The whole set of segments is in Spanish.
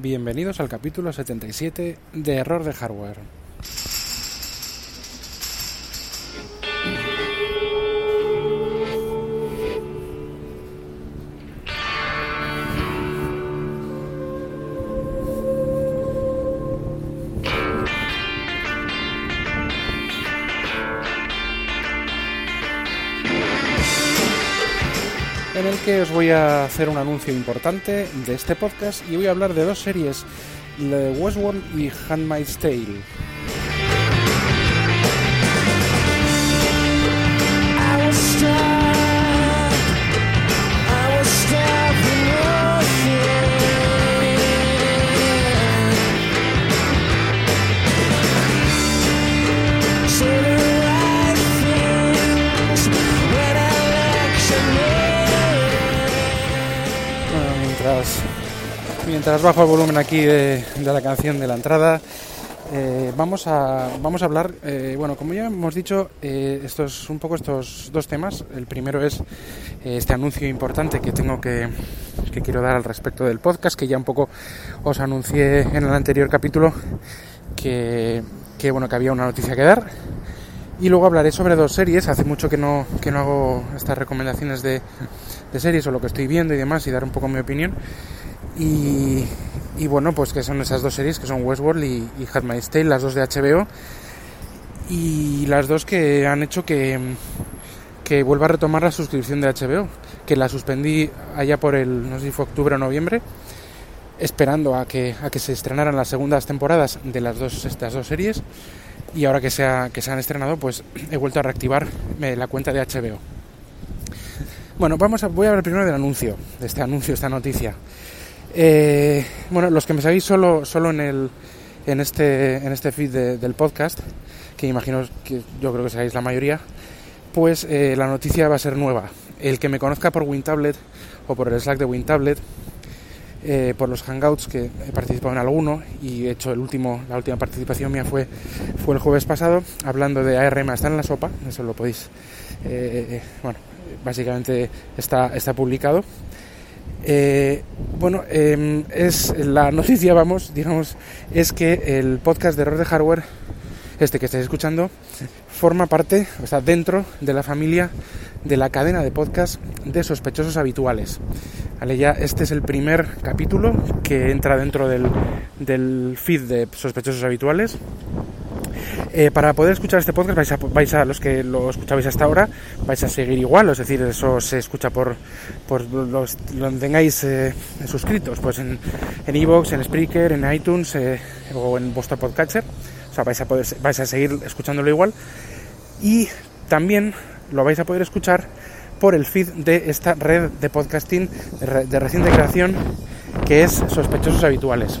Bienvenidos al capítulo 77 de Error de Hardware. En el que os voy a hacer un anuncio importante de este podcast y voy a hablar de dos series, Westworld y Handmaid's Tale. Mientras bajo el volumen aquí de, la canción de la entrada, eh, vamos, a, vamos a hablar, eh, bueno, como ya hemos dicho, eh, estos, un poco estos dos temas. El primero es este anuncio importante que tengo que, que quiero dar al respecto del podcast, que ya un poco os anuncié en el anterior capítulo que, que, bueno, que había una noticia que dar. Y luego hablaré sobre dos series. Hace mucho que no, que no hago estas recomendaciones de, de series o lo que estoy viendo y demás y dar un poco mi opinión. Y, bueno, pues que son esas dos series que son Westworld y, y Handmaid's Tale, las dos de HBO. Y las dos que han hecho que, que vuelva a retomar la suscripción de HBO, que la suspendí allá por el, no sé si fue octubre o noviembre, esperando a que, a que se estrenaran las segundas temporadas de las dos, estas dos series. Y ahora que se, ha, que se han estrenado, pues he vuelto a reactivar eh, la cuenta de HBO. Bueno, vamos a, voy a hablar primero del anuncio, de este anuncio, esta noticia. Eh, bueno, los que me sabéis solo, solo en, el, en, este, en este feed de, del podcast, que imagino que yo creo que seáis la mayoría, pues eh, la noticia va a ser nueva. El que me conozca por WinTablet o por el Slack de WinTablet, eh, por los Hangouts, que he participado en alguno y he hecho el último, la última participación mía fue, fue el jueves pasado, hablando de ARM está en la sopa, eso lo podéis, eh, bueno, básicamente está, está publicado. Eh, bueno, eh, es la noticia, vamos, digamos, es que el podcast de error de hardware, este que estáis escuchando, forma parte, o está dentro de la familia de la cadena de podcast de sospechosos habituales. Vale, ya este es el primer capítulo que entra dentro del, del feed de sospechosos habituales. Eh, para poder escuchar este podcast vais a, vais a, los que lo escuchabais hasta ahora vais a seguir igual, es decir, eso se escucha por, por los donde tengáis eh, suscritos, pues en en iVoox, en Spreaker, en iTunes eh, o en vuestro podcatcher, o sea, vais a poder vais a seguir escuchándolo igual y también lo vais a poder escuchar por el feed de esta red de podcasting de, de reciente creación que es Sospechosos Habituales.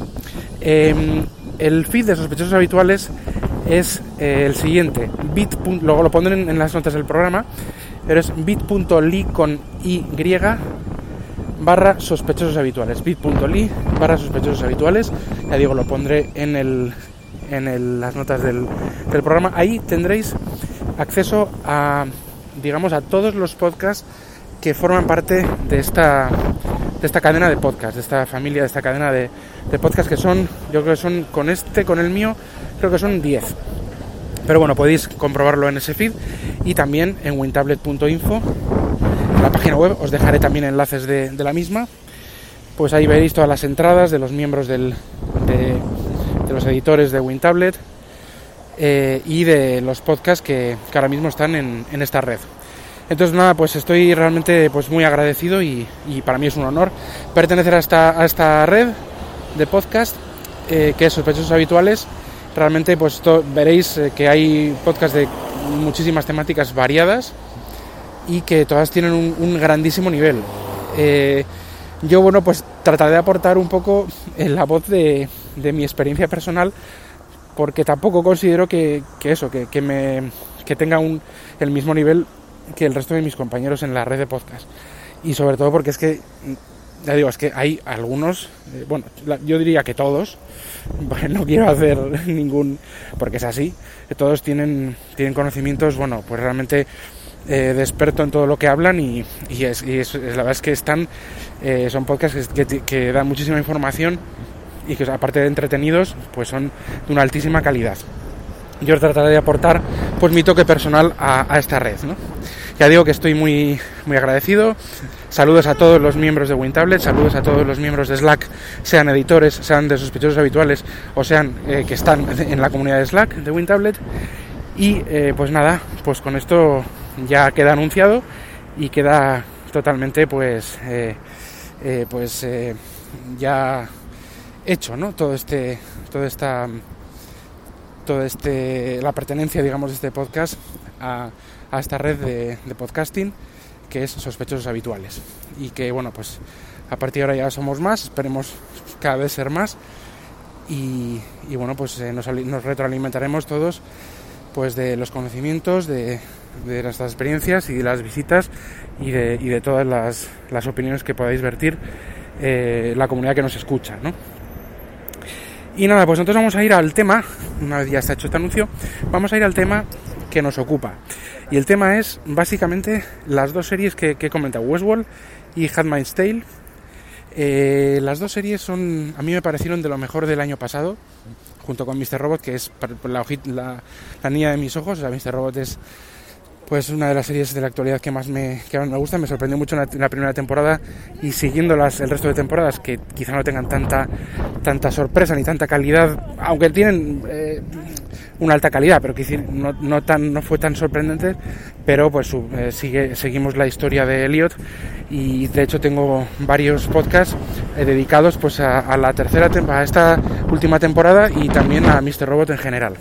Eh, el feed de Sospechosos Habituales es eh, el siguiente, bit. Luego lo pondré en, las notas del programa, pero es bit.ly con y barra sospechosos habituales. bit.ly barra sospechosos habituales. Ya digo, lo pondré en, el, en las notas del, del programa. Ahí tendréis acceso a, digamos, a todos los podcasts que forman parte de esta de esta cadena de podcast, de esta familia, de esta cadena de, de podcast que son, yo creo que son con este, con el mío, creo que son 10. Pero bueno, podéis comprobarlo en ese feed y también en wintablet.info, la página web, os dejaré también enlaces de, la misma. Pues ahí veréis todas las entradas de los miembros del, de, de los editores de WinTablet eh, y de los podcasts que, que ahora mismo están en, en esta red. Entonces nada, pues estoy realmente pues muy agradecido y, y, para mí es un honor pertenecer a esta, a esta red de podcast eh, que es Sospechosos Habituales. Realmente pues veréis eh, que hay podcasts de muchísimas temáticas variadas y que todas tienen un, grandísimo nivel. Eh, yo bueno pues trataré de aportar un poco en la voz de, de mi experiencia personal porque tampoco considero que, que eso, que, que, me, que tenga un, el mismo nivel que el resto de mis compañeros en la red de podcast. Y sobre todo porque es que, ya digo, es que hay algunos, eh, bueno, yo diría que todos, no quiero hacer ningún, porque es así, todos tienen, tienen conocimientos, bueno, pues realmente eh, de experto en todo lo que hablan y, y, es, y es, la verdad es que están, eh, son podcasts que, dan muchísima información y que aparte de entretenidos, pues son de una altísima calidad. Yo trataré de aportar pues mi toque personal a, esta red, ¿no? Ya digo que estoy muy, muy agradecido. Saludos a todos los miembros de WinTablet, saludos a todos los miembros de Slack, sean editores, sean de sospechosos habituales o sean eh, que están en la comunidad de Slack de WinTablet. Y eh, pues nada, pues con esto ya queda anunciado y queda totalmente pues eh, pues ya hecho, ¿no? Todo este, toda esta, todo este, la pertenencia, digamos, de este podcast a, esta red de, podcasting que es sospechosos habituales y que, bueno, pues a partir de ahora ya somos más, esperemos cada vez ser más y, bueno, pues eh, nos, retroalimentaremos todos pues de los conocimientos, de, de nuestras experiencias y de las visitas y de, y de todas las, las opiniones que podáis vertir eh, la comunidad que nos escucha, ¿no? Y nada, pues entonces vamos a ir al tema, una vez ya está hecho este anuncio, vamos a ir al tema que nos ocupa. Y el tema es básicamente las dos series que, he comentado, Westworld y Handmaid's Tale. Eh, las dos series son, a mí me parecieron de lo mejor del año pasado, junto con Mr. Robot, que es la, la, la niña de mis ojos. O sea, Mr. Robot es pues una de las series de la actualidad que más me, que más me gusta. Me sorprendió mucho en la, primera temporada y siguiendo las, el resto de temporadas que quizá no tengan tanta, tanta sorpresa ni tanta calidad, aunque tienen eh, una alta calidad, pero no, no, tan, no fue tan sorprendente, pero pues eh, sigue, seguimos la historia de Elliot y de hecho tengo varios podcasts eh, dedicados pues a, la tercera a esta última temporada y también a Mr. Robot en general.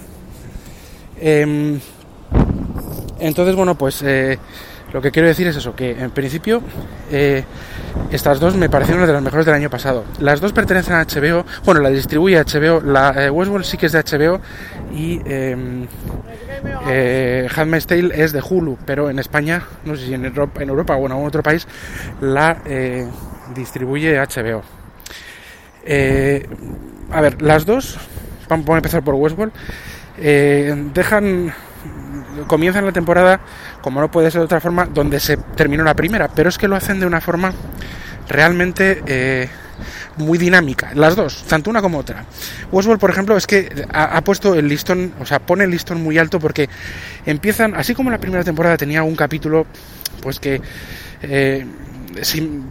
Entonces, bueno, pues eh, lo que quiero decir es eso, que en principio eh, estas dos me parecieron las de las mejores del año pasado. Las dos pertenecen a HBO, bueno, la distribuye HBO, la eh, Westworld sí que es de HBO y em, eh, Handmaid's Tale es de Hulu, pero en España, no sé si en Europa, en Europa o en algún otro país, la distribuye HBO. a ver, las dos, vamos a empezar por Westworld, dejan comienzan la temporada, como no puede ser de otra forma, donde se terminó la primera, pero es que lo hacen de una forma realmente eh, muy dinámica, las dos, tanto una como otra. Westworld, por ejemplo, es que ha, puesto el listón, o sea, pone el listón muy alto porque empiezan, así como la primera temporada tenía un capítulo, pues que eh,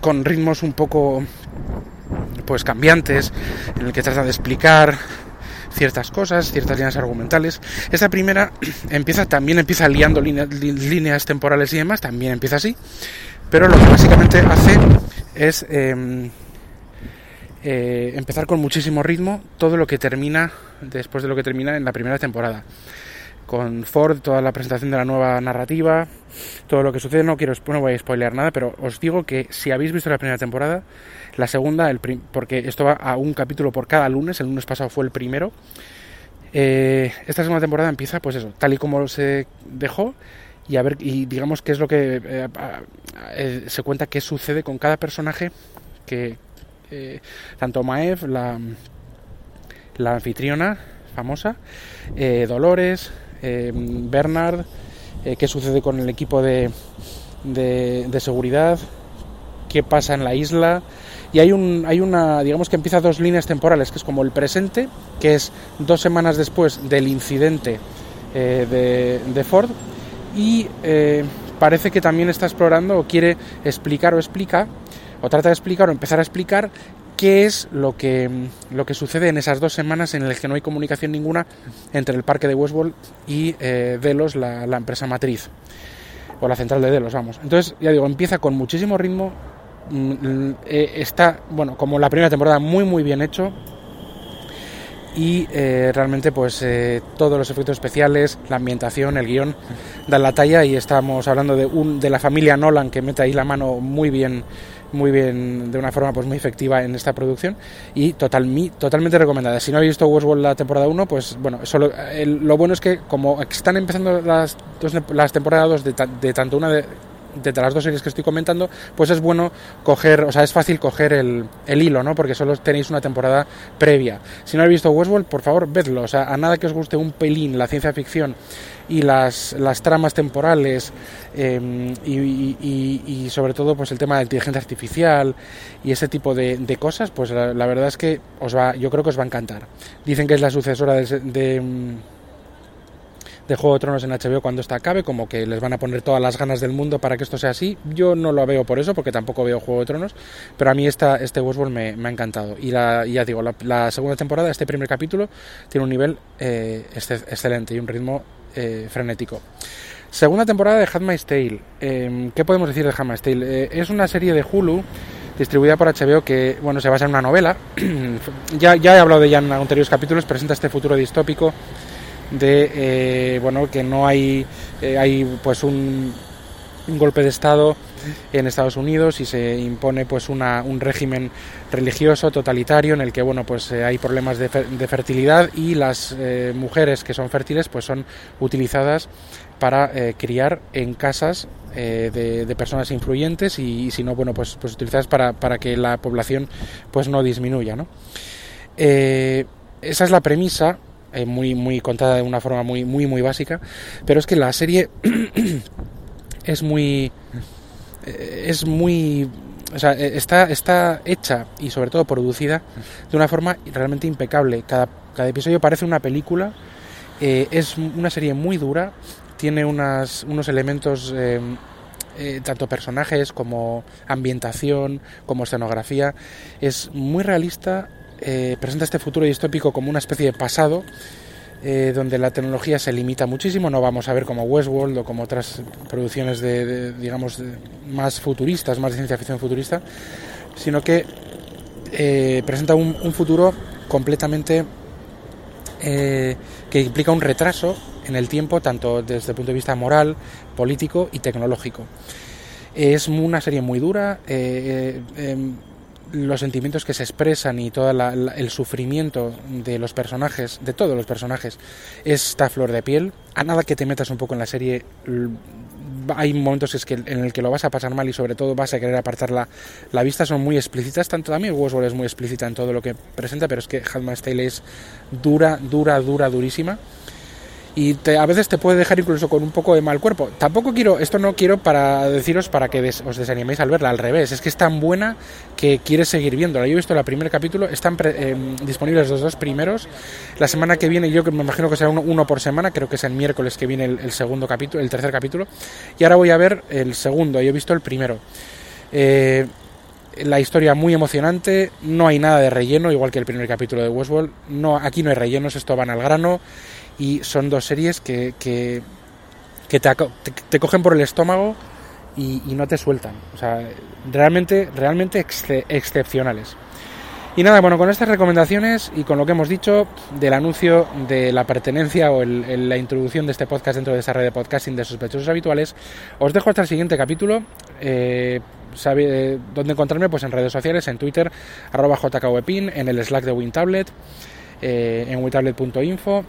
con ritmos un poco pues cambiantes, en el que trata de explicar ciertas cosas, ciertas líneas argumentales. Esta primera empieza también empieza liando líneas, temporales y demás, también empieza así, pero lo que básicamente hace es em, eh, empezar con muchísimo ritmo todo lo que termina después de lo que termina en la primera temporada con Ford, toda la presentación de la nueva narrativa, todo lo que sucede. No quiero, no voy a spoilear nada, pero os digo que si habéis visto la primera temporada, la segunda, el porque esto va a un capítulo por cada lunes, el lunes pasado fue el primero. Eh, esta segunda temporada empieza, pues eso, tal y como se dejó y a ver y digamos qué es lo que eh, eh, se cuenta qué sucede con cada personaje que tanto Maev, la, la anfitriona famosa, Dolores, Bernard, qué sucede con el equipo de, de, de seguridad, qué pasa en la isla, y hay, un, hay una, digamos que empieza dos líneas temporales, que es como el presente, que es dos semanas después del incidente eh, de, Ford, y eh, parece que también está explorando o quiere explicar o explica, o trata de explicar o empezar a explicar qué es lo que, lo que sucede en esas dos semanas en las que no hay comunicación ninguna entre el parque de Westworld y eh, Delos, la, empresa matriz, o la central de Delos, vamos. Entonces, ya digo, empieza con muchísimo ritmo, Mm, eh, está, bueno, como la primera temporada, muy muy bien hecho. Y eh, realmente, pues todos los efectos especiales, la ambientación, el guion, dan la talla. Y estamos hablando de, un, de la familia Nolan que mete ahí la mano muy bien, muy bien, de una forma pues muy efectiva en esta producción. Y total, totalmente recomendada. Si no habéis visto Westworld la temporada 1, pues bueno, solo, lo bueno es que como están empezando las, las temporadas de, de tanto una de de las dos series que estoy comentando, pues es bueno coger, o sea, es fácil coger el, hilo, ¿no? Porque solo tenéis una temporada previa. Si no habéis visto Westworld, por favor, vedlo. O sea, a nada que os guste un pelín la ciencia ficción y las, las tramas temporales em, y, sobre todo pues el tema de inteligencia artificial y ese tipo de, cosas, pues la, verdad es que os va, yo creo que os va a encantar. Dicen que es la sucesora de, de Juego de Tronos en HBO cuando esta acabe, como que les van a poner todas las ganas del mundo para que esto sea así. Yo no lo veo por eso, porque tampoco veo Juego de Tronos, pero a mí esta, este Westworld me, me ha encantado. Y la, ya digo, la, segunda temporada, este primer capítulo, tiene un nivel eh, excelente y un ritmo eh, frenético. Segunda temporada de Handmaid's Tale. Em, ¿Qué podemos decir de Handmaid's Tale? Eh, es una serie de Hulu distribuida por HBO que bueno se basa en una novela. ya, ya he hablado de ella en anteriores capítulos. Presenta este futuro distópico de eh, bueno que no hay hay pues un, un golpe de estado en Estados Unidos y se impone pues una, un régimen religioso totalitario en el que bueno pues eh, hay problemas de, fertilidad y las eh, mujeres que son fértiles pues son utilizadas para eh, criar en casas de, personas influyentes y, si no bueno pues pues utilizadas para, para que la población pues no disminuya ¿no? esa es la premisa muy muy contada de una forma muy muy muy básica pero es que la serie es muy eh, es muy o sea, eh, está, está hecha y sobre todo producida de una forma realmente impecable. Cada, cada episodio parece una película, eh, es una serie muy dura, tiene unas, unos elementos, tanto personajes como ambientación, como escenografía, es muy realista, presenta este futuro distópico como una especie de pasado eh, donde la tecnología se limita muchísimo. No vamos a ver como Westworld o como otras producciones de, digamos, más futuristas, más de ciencia ficción futurista, sino que eh, presenta un, futuro completamente eh, que implica un retraso en el tiempo, tanto desde el punto de vista moral, político y tecnológico. Es una serie muy dura. Los sentimientos que se expresan y todo el sufrimiento de los personajes, de todos los personajes, está flor de piel. A nada que te metas un poco en la serie, hay momentos es que, en el que lo vas a pasar mal y sobre todo vas a querer apartar la, la vista. Son muy explícitas, tanto también Westworld es muy explícita en todo lo que presenta, pero es que Handmaid's Tale es dura, dura, dura, durísima y a veces te puede dejar incluso con un poco de mal cuerpo. Tampoco quiero, esto no quiero para deciros para que os desaniméis al verla, al revés, es que es tan buena que quieres seguir viéndola. Yo he visto el primer capítulo, están em, disponibles los dos primeros. La semana que viene yo me imagino que será uno, por semana, creo que es el miércoles que viene el, segundo capítulo, el tercer capítulo. Y ahora voy a ver el segundo, yo he visto el primero. Eh, la historia muy emocionante, no hay nada de relleno, igual que el primer capítulo de Westworld. No, aquí no hay rellenos, esto van al grano y son dos series que, que, te, te, cogen por el estómago y, no te sueltan. O sea, realmente, realmente excepcionales. Y nada, bueno, con estas recomendaciones y con lo que hemos dicho del anuncio de la pertenencia o la introducción de este podcast dentro de esa red de podcasting de sospechosos habituales, os dejo hasta el siguiente capítulo. Eh, ¿Sabe eh, dónde encontrarme? Pues en redes sociales, en Twitter, arroba jkwepin, en el Slack de WinTablet, eh, en wintablet.info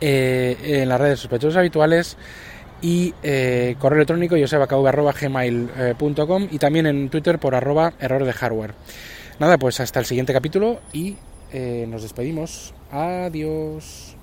eh, en las redes sospechosos habituales y correo electrónico gmail.com y también en Twitter por arroba error de hardware. Nada, pues hasta el siguiente capítulo y nos despedimos. Adiós.